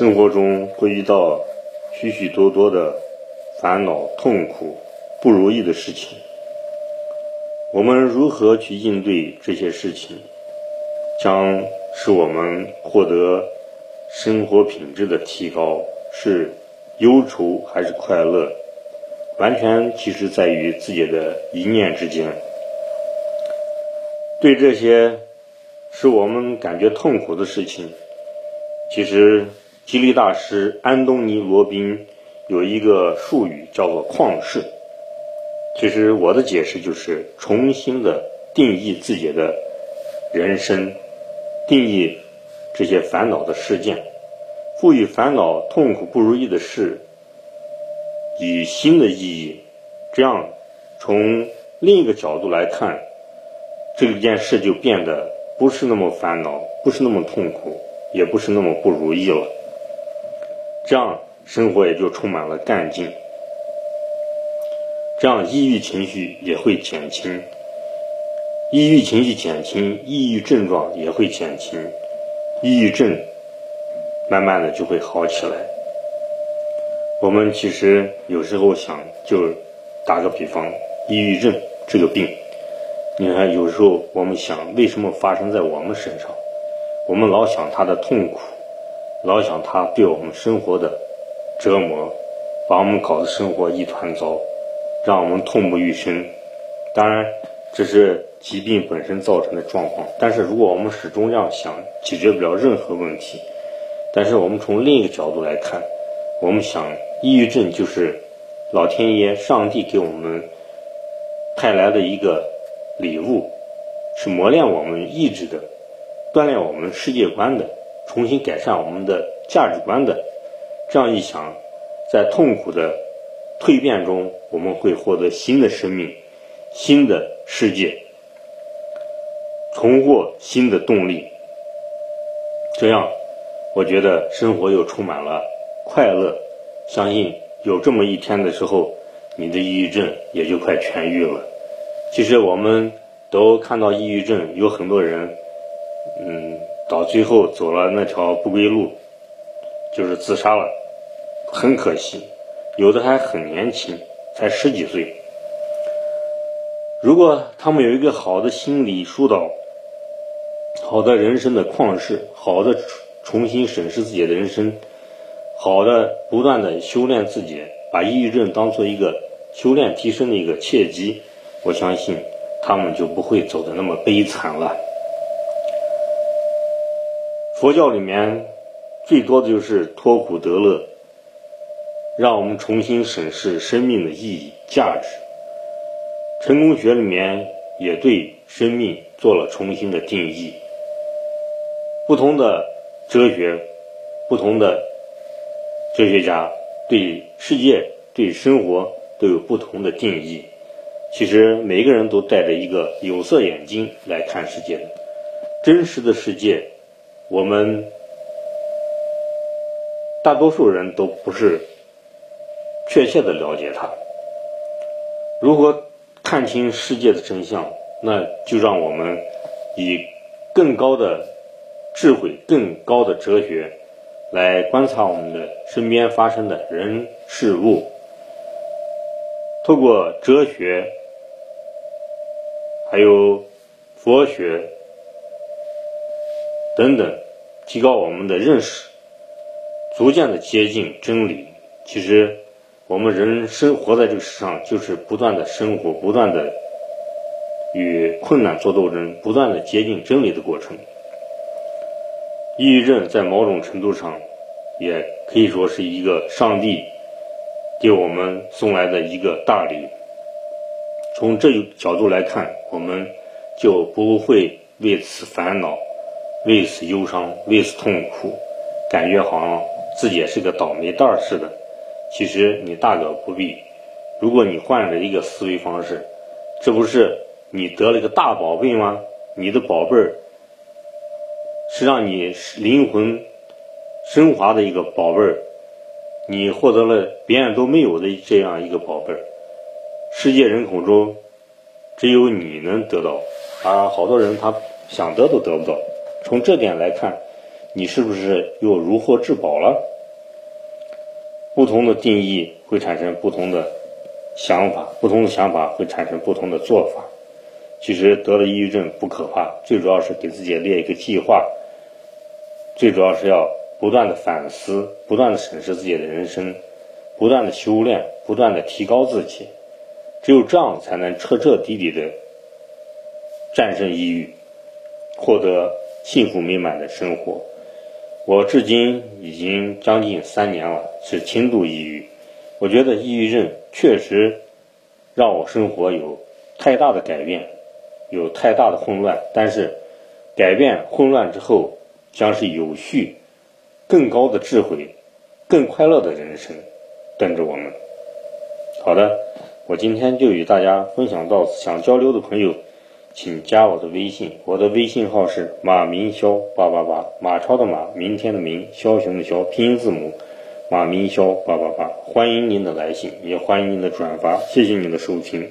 生活中会遇到许许多多的烦恼、痛苦、不如意的事情。我们如何去应对这些事情，将使我们获得生活品质的提高，是忧愁还是快乐，完全其实在于自己的一念之间。对这些使我们感觉痛苦的事情，其实。吉利大师安东尼·罗宾有一个术语叫做“旷世”。其实我的解释就是重新的定义自己的人生，定义这些烦恼的事件，赋予烦恼、痛苦、不如意的事以新的意义。这样，从另一个角度来看，这件事就变得不是那么烦恼，不是那么痛苦，也不是那么不如意了。这样生活也就充满了干劲，这样抑郁情绪也会减轻，抑郁情绪减轻，抑郁症状也会减轻，抑郁症慢慢的就会好起来。我们其实有时候想，就打个比方，抑郁症这个病，你看有时候我们想，为什么发生在我们身上？我们老想他的痛苦。老想他对我们生活的折磨，把我们搞得生活一团糟，让我们痛不欲生。当然，这是疾病本身造成的状况。但是，如果我们始终这样想，解决不了任何问题。但是，我们从另一个角度来看，我们想，抑郁症就是老天爷、上帝给我们派来的一个礼物，是磨练我们意志的，锻炼我们世界观的。重新改善我们的价值观的，这样一想，在痛苦的蜕变中，我们会获得新的生命、新的世界，重获新的动力。这样，我觉得生活又充满了快乐。相信有这么一天的时候，你的抑郁症也就快痊愈了。其实我们都看到抑郁症有很多人，嗯。到最后走了那条不归路，就是自杀了，很可惜，有的还很年轻，才十几岁。如果他们有一个好的心理疏导，好的人生的旷世，好的重新审视自己的人生，好的不断的修炼自己，把抑郁症当做一个修炼提升的一个契机，我相信他们就不会走的那么悲惨了。佛教里面最多的就是脱苦得乐，让我们重新审视生命的意义、价值。成功学里面也对生命做了重新的定义。不同的哲学、不同的哲学家对世界、对生活都有不同的定义。其实每个人都戴着一个有色眼镜来看世界的，真实的世界。我们大多数人都不是确切的了解它。如何看清世界的真相？那就让我们以更高的智慧、更高的哲学来观察我们的身边发生的人事物。透过哲学，还有佛学。等等，提高我们的认识，逐渐的接近真理。其实，我们人生活在这个世上，就是不断的生活，不断的与困难做斗争，不断的接近真理的过程。抑郁症在某种程度上，也可以说是一个上帝给我们送来的一个大礼。从这个角度来看，我们就不会为此烦恼。为此忧伤，为此痛苦，感觉好像自己也是个倒霉蛋儿似的。其实你大可不必。如果你换了一个思维方式，这不是你得了一个大宝贝吗？你的宝贝儿是让你灵魂升华的一个宝贝儿，你获得了别人都没有的这样一个宝贝儿。世界人口中只有你能得到，而好多人他想得都得不到。从这点来看，你是不是又如获至宝了？不同的定义会产生不同的想法，不同的想法会产生不同的做法。其实得了抑郁症不可怕，最主要是给自己列一个计划，最主要是要不断的反思，不断的审视自己的人生，不断的修炼，不断的提高自己。只有这样，才能彻彻底底的战胜抑郁，获得幸福美满的生活。我至今已经将近三年了，是轻度抑郁。我觉得抑郁症确实让我生活有太大的改变，有太大的混乱。但是改变混乱之后，将是有序、更高的智慧、更快乐的人生等着我们。好的，我今天就与大家分享到，想交流的朋友。请加我的微信，我的微信号是马明霄八八八，马超的马，明天的明，枭雄的枭，拼音字母，马明霄八八八，欢迎您的来信，也欢迎您的转发，谢谢您的收听。